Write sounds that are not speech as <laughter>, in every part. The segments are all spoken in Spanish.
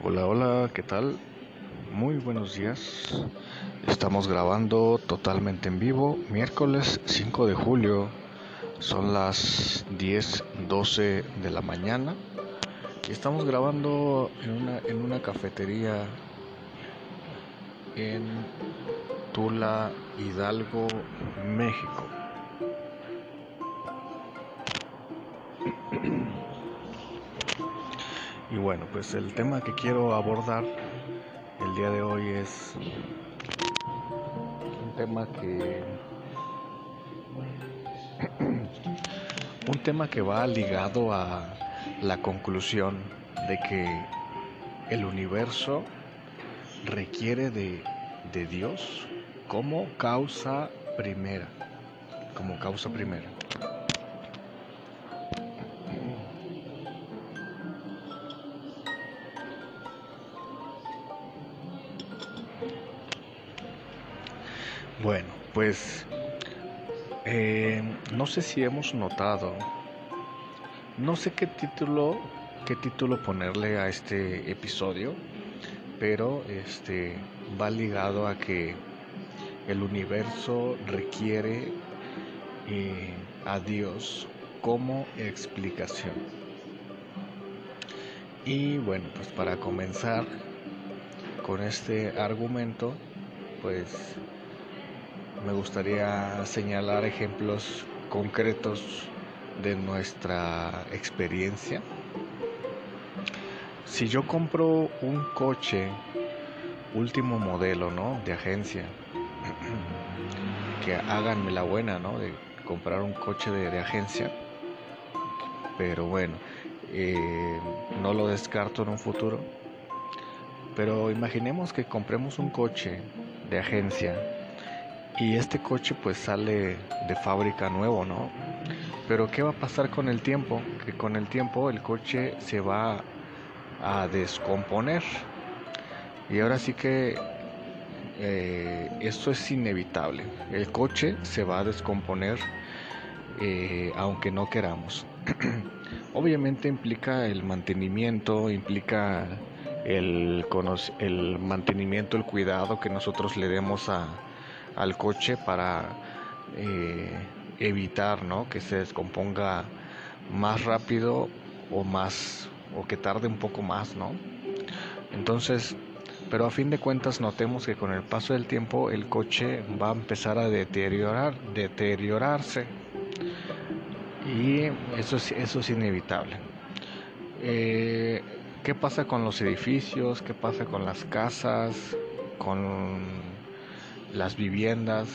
Hola, hola, ¿qué tal? Muy buenos días. Estamos grabando totalmente en vivo, miércoles 5 de julio. Son las 10:12 de la mañana. Y estamos grabando en una, en una cafetería en Tula, Hidalgo, México. Y bueno, pues el tema que quiero abordar el día de hoy es un tema que <clears throat> un tema que va ligado a la conclusión de que el universo requiere de, de Dios como causa primera, como causa primera. Bueno, pues eh, no sé si hemos notado, no sé qué título, qué título ponerle a este episodio, pero este va ligado a que el universo requiere eh, a Dios como explicación. Y bueno, pues para comenzar con este argumento, pues me gustaría señalar ejemplos concretos de nuestra experiencia. Si yo compro un coche último modelo, ¿no? De agencia, <clears throat> que háganme la buena, ¿no? De comprar un coche de, agencia. Pero bueno, eh, no lo descarto en un futuro. Pero imaginemos que compremos un coche de agencia y este coche pues sale de fábrica nuevo, ¿no? Pero ¿qué va a pasar con el tiempo? Que con el tiempo el coche se va a descomponer. Y ahora sí que eh, esto es inevitable. El coche se va a descomponer eh, aunque no queramos. <clears throat> Obviamente implica el mantenimiento, implica el, el mantenimiento, el cuidado que nosotros le demos a, al coche para eh, evitar ¿no? que se descomponga más rápido o más o que tarde un poco más, ¿no? Entonces, pero a fin de cuentas notemos que con el paso del tiempo el coche va a empezar a deteriorar, deteriorarse y eso es, eso es inevitable. Eh, ¿Qué pasa con los edificios? ¿Qué pasa con las casas? Con las viviendas,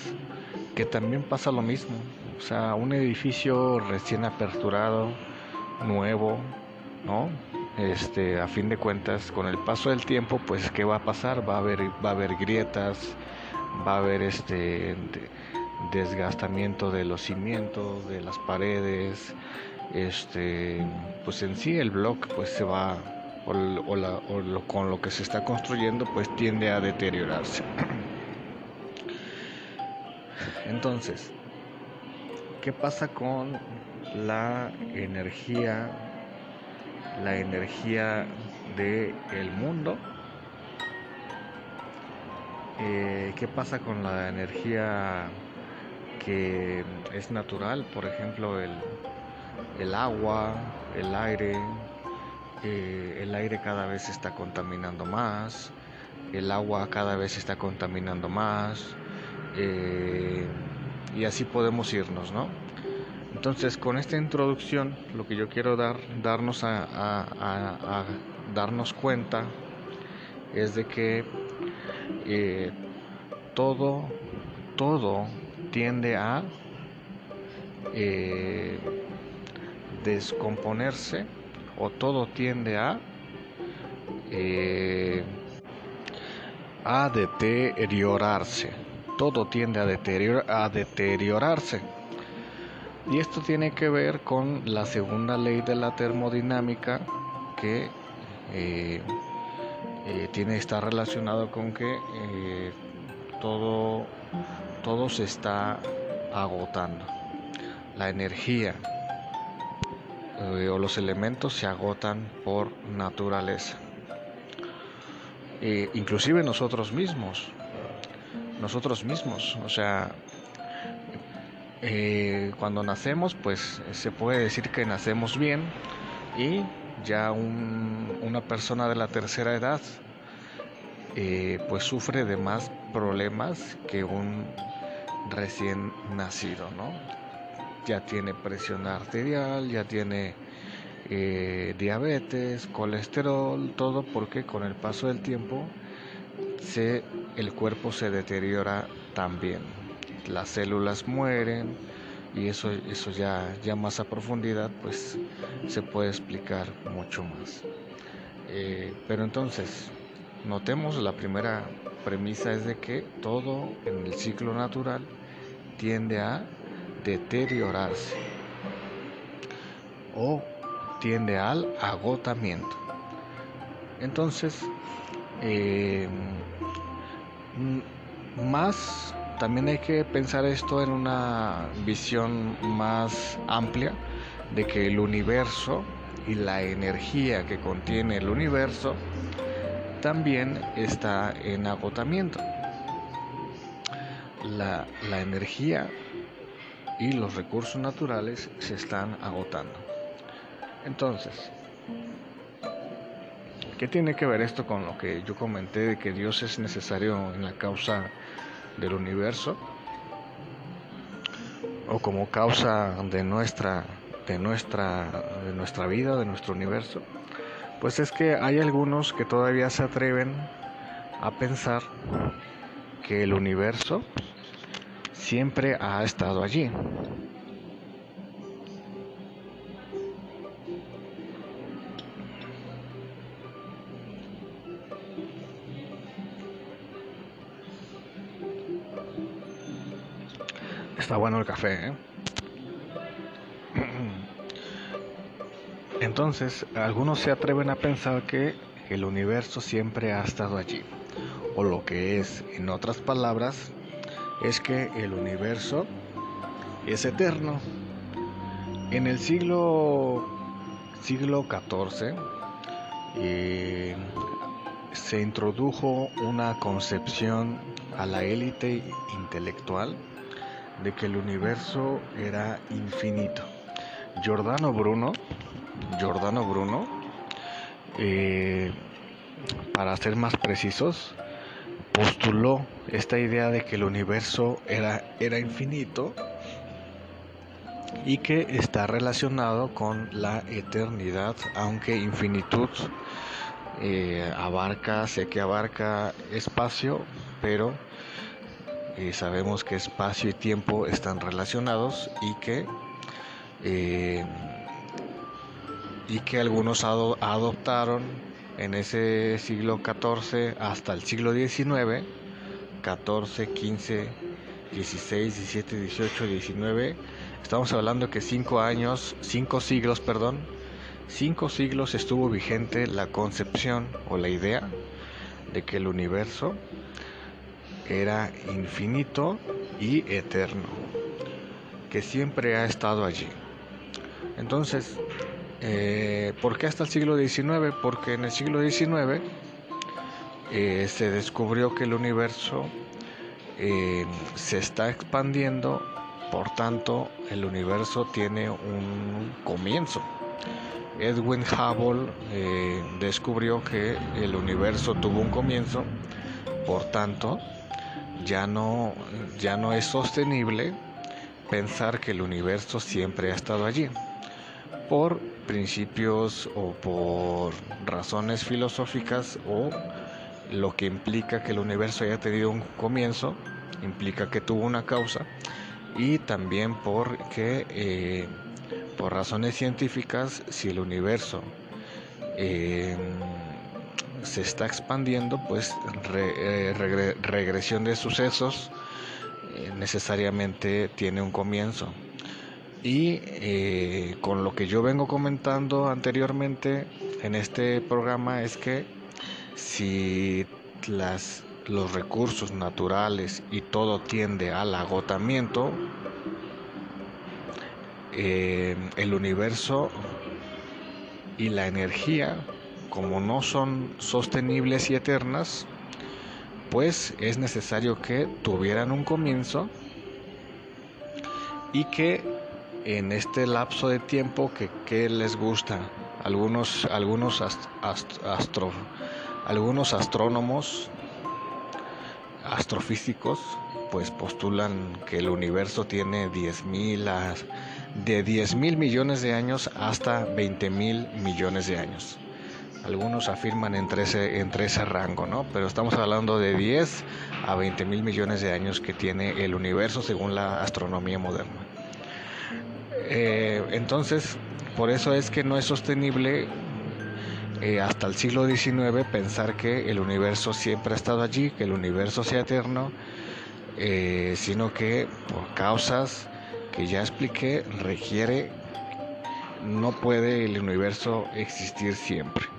que también pasa lo mismo. O sea, un edificio recién aperturado, nuevo, ¿no? Este, a fin de cuentas, con el paso del tiempo, pues ¿qué va a pasar? Va a haber, va a haber grietas, va a haber este desgastamiento de los cimientos, de las paredes, este, pues en sí el bloque pues se va o, o con lo que se está construyendo pues tiende a deteriorarse. <clears throat> Entonces, ¿qué pasa con la energía, la energía del el mundo? Eh, ¿Qué pasa con la energía que es natural? Por ejemplo, el, agua, el aire. Eh, el aire cada vez está contaminando más, el agua cada vez está contaminando más, eh, y así podemos irnos, ¿no? Entonces, con esta introducción, lo que yo quiero dar, darnos a, darnos cuenta es de que eh, todo, todo tiende a eh, descomponerse o todo tiende a a deteriorarse todo tiende a, deteriorarse. Y esto tiene que ver con la segunda ley de la termodinámica que eh, eh, tiene está relacionado con que eh, todo, todo se está agotando. La energía o los elementos se agotan por naturaleza. inclusive nosotros mismos, nosotros mismos, o sea, eh, cuando nacemos, pues se puede decir que nacemos bien y ya una persona de la tercera edad eh, pues sufre de más problemas que un recién nacido, ¿no? Ya tiene presión arterial, ya tiene eh, diabetes, colesterol, todo porque con el paso del tiempo se, el cuerpo se deteriora también. Las células mueren y eso, eso ya, ya más a profundidad pues se puede explicar mucho más. Eh, pero entonces, notemos la primera premisa es de que todo en el ciclo natural tiende a deteriorarse o tiende al agotamiento. Entonces, eh, más también hay que pensar esto en una visión más amplia de que el universo y la energía que contiene el universo también está en agotamiento. La, la energía y los recursos naturales se están agotando. Entonces, ¿qué tiene que ver esto con lo que yo comenté de que Dios es necesario en la causa del universo? O como causa de nuestra, de nuestra, de nuestra vida, de nuestro universo. Pues es que hay algunos que todavía se atreven a pensar que el universo siempre ha estado allí. Está bueno el café, ¿eh? Entonces, algunos se atreven a pensar que el universo siempre ha estado allí. O lo que es, en otras palabras, es que el universo es eterno. En el siglo siglo XIV eh, se introdujo una concepción a la élite intelectual de que el universo era infinito. Giordano Bruno, Giordano Bruno, eh, para ser más precisos, postuló esta idea de que el universo era, era infinito y que está relacionado con la eternidad, aunque infinitud eh, abarca, sé que abarca espacio, pero sabemos que espacio y tiempo están relacionados y que eh, y que algunos adoptaron en ese siglo XIV hasta el siglo XIX 14, 15, 16, 17, 18, 19 estamos hablando que cinco años cinco siglos perdón cinco siglos estuvo vigente la concepción o la idea de que el universo era infinito y eterno, que siempre ha estado allí. Entonces, eh, ¿por qué hasta el siglo XIX? Porque en el siglo XIX eh, se descubrió que el universo eh, se está expandiendo, por tanto el universo tiene un comienzo. Edwin Hubble descubrió que el universo tuvo un comienzo, por tanto ya no, ya no es sostenible pensar que el universo siempre ha estado allí. Por principios o por razones filosóficas o lo que implica que el universo haya tenido un comienzo, implica que tuvo una causa y también porque eh, por razones científicas si el universo eh, se está expandiendo, pues eh, regresión de sucesos eh, necesariamente tiene un comienzo. Y eh, con lo que yo vengo comentando anteriormente en este programa es que si las, los recursos naturales y todo tiende al agotamiento, el universo y la energía como no son sostenibles y eternas, pues es necesario que tuvieran un comienzo y que en este lapso de tiempo que, les gusta algunos algunos astro, algunos astrónomos astrofísicos pues postulan que el universo tiene 10.000 de 10 mil millones de años hasta 20 mil millones de años. Algunos afirman entre ese, entre ese rango, ¿no? Pero estamos hablando de 10 a 20 mil millones de años que tiene el universo según la astronomía moderna. Eh, entonces, por eso es que no es sostenible eh, hasta el siglo XIX pensar que el universo siempre ha estado allí, que el universo sea eterno eh, sino que por causas que ya expliqué requiere, no puede el universo existir siempre.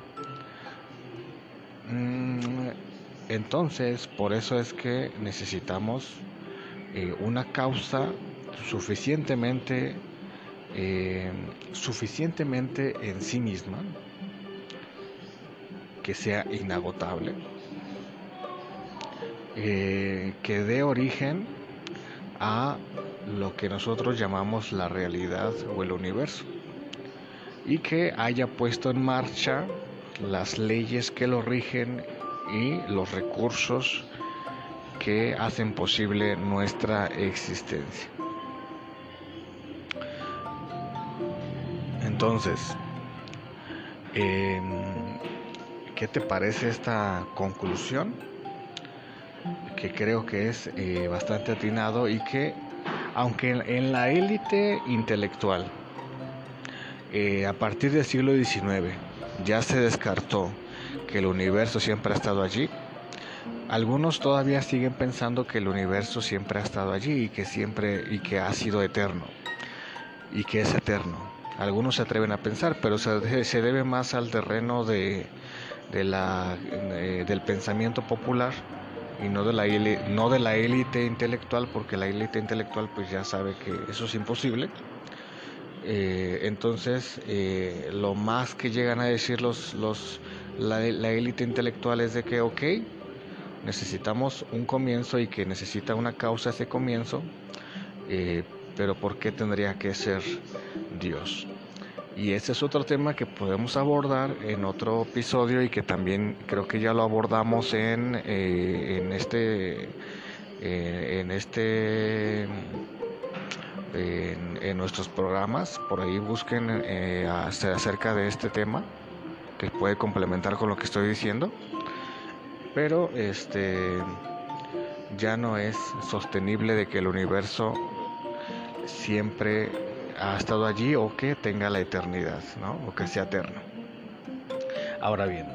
Mm, entonces, por eso es que necesitamos eh, una causa suficientemente, eh, suficientemente en sí misma, que sea inagotable eh, que dé origen a lo que nosotros llamamos la realidad o el universo y que haya puesto en marcha las leyes que lo rigen y los recursos que hacen posible nuestra existencia. Entonces, em, ¿qué te parece esta conclusión? que creo que es eh, bastante atinado y que aunque en, la élite intelectual eh, a partir del siglo XIX ya se descartó que el universo siempre ha estado allí, algunos todavía siguen pensando que el universo siempre ha estado allí y que siempre y que ha sido eterno y que es eterno. Algunos se atreven a pensar, pero se, se debe más al terreno de, de la, eh, del pensamiento popular y no de la no de la élite intelectual porque la élite intelectual pues ya sabe que eso es imposible eh, entonces eh, lo más que llegan a decir los, los la, élite intelectual es de que ok necesitamos un comienzo y que necesita una causa ese comienzo eh, pero ¿por qué tendría que ser Dios? Y ese es otro tema que podemos abordar en otro episodio y que también creo que ya lo abordamos en, en este en este en, nuestros programas. Por ahí busquen eh, acerca de este tema que puede complementar con lo que estoy diciendo. Pero este ya no es sostenible de que el universo siempre ha estado allí o que tenga la eternidad, ¿no? o que sea eterno. Ahora bien,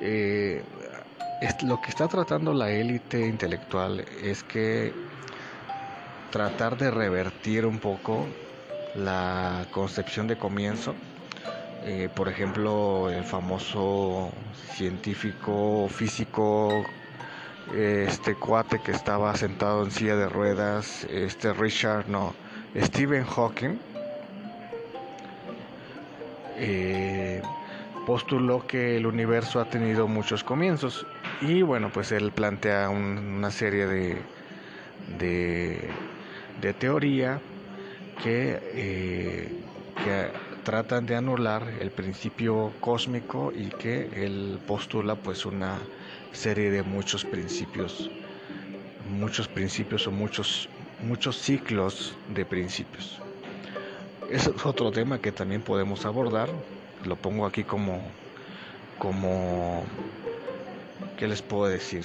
eh, lo que está tratando la élite intelectual es que tratar de revertir un poco la concepción de comienzo. Eh, por ejemplo, el famoso científico físico, este cuate que estaba sentado en silla de ruedas, este Richard, no, Stephen Hawking eh, postuló que el universo ha tenido muchos comienzos y bueno pues él plantea una serie de, de, teoría que, eh, que tratan de anular el principio cósmico y que él postula pues una serie de muchos principios muchos principios o muchos muchos ciclos de principios. Es otro tema que también podemos abordar. Lo pongo aquí como, como, ¿qué les puedo decir?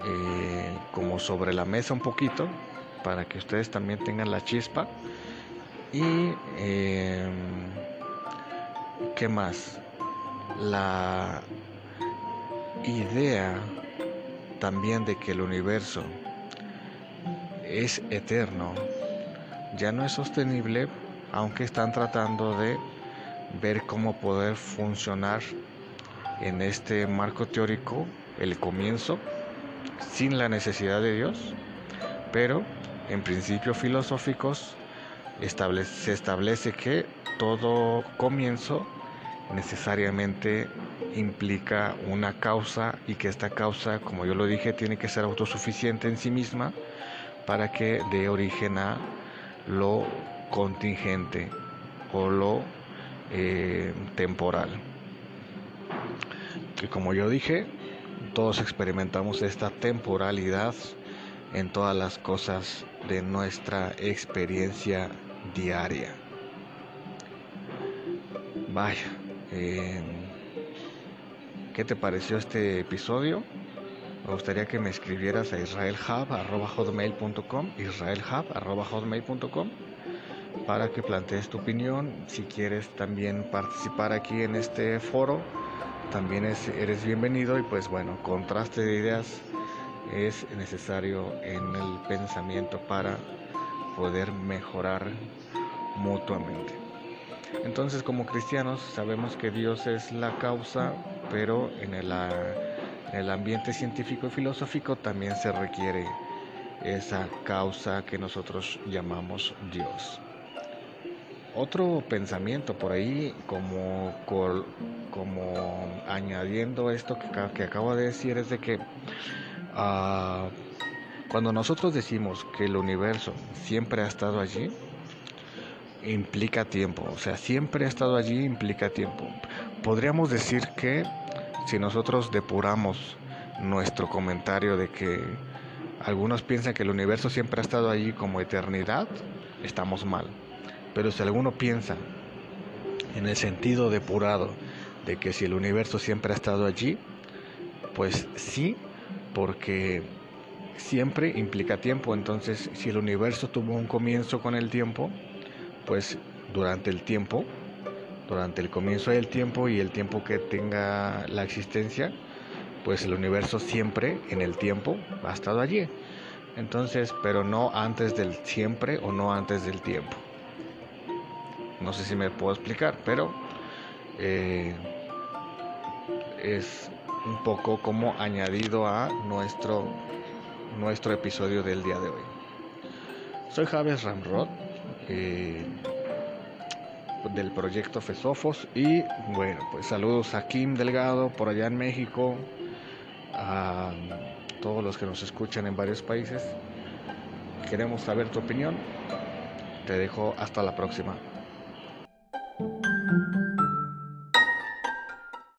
Eh, como sobre la mesa un poquito para que ustedes también tengan la chispa. Y, eh, ¿qué más? La idea también de que el universo es eterno, ya no es sostenible, aunque están tratando de ver cómo poder funcionar en este marco teórico el comienzo sin la necesidad de Dios, pero en principios filosóficos se establece que todo comienzo necesariamente implica una causa y que esta causa, como yo lo dije, tiene que ser autosuficiente en sí misma para que dé origen a lo contingente o lo eh, temporal. Y como yo dije, todos experimentamos esta temporalidad en todas las cosas de nuestra experiencia diaria. Vaya, eh, ¿qué te pareció este episodio? Me gustaría que me escribieras a israelhub.hotmail.com israelhub.hotmail.com para que plantees tu opinión. Si quieres también participar aquí en este foro, también eres bienvenido y pues bueno, contraste de ideas es necesario en el pensamiento para poder mejorar mutuamente. Entonces como cristianos sabemos que Dios es la causa, pero en el, en el ambiente científico y filosófico también se requiere esa causa que nosotros llamamos Dios. Otro pensamiento por ahí, como, como añadiendo esto que, que acabo de decir, es de que uh, cuando nosotros decimos que el universo siempre ha estado allí, implica tiempo. O sea, siempre ha estado allí implica tiempo. Podríamos decir que si nosotros depuramos nuestro comentario de que algunos piensan que el universo siempre ha estado allí como eternidad, estamos mal. Pero si alguno piensa en el sentido depurado de que si el universo siempre ha estado allí, pues sí, porque siempre implica tiempo. Entonces, si el universo tuvo un comienzo con el tiempo, pues durante el tiempo, durante el comienzo del tiempo y el tiempo que tenga la existencia, pues el universo siempre en el tiempo ha estado allí. Entonces, pero no antes del siempre o no antes del tiempo. No sé si me puedo explicar, pero eh, es un poco como añadido a nuestro, nuestro episodio del día de hoy. Soy Javes Ramrod eh, del proyecto Fesofos y bueno, pues saludos a Kim Delgado por allá en México, a todos los que nos escuchan en varios países. Queremos saber tu opinión. Te dejo hasta la próxima.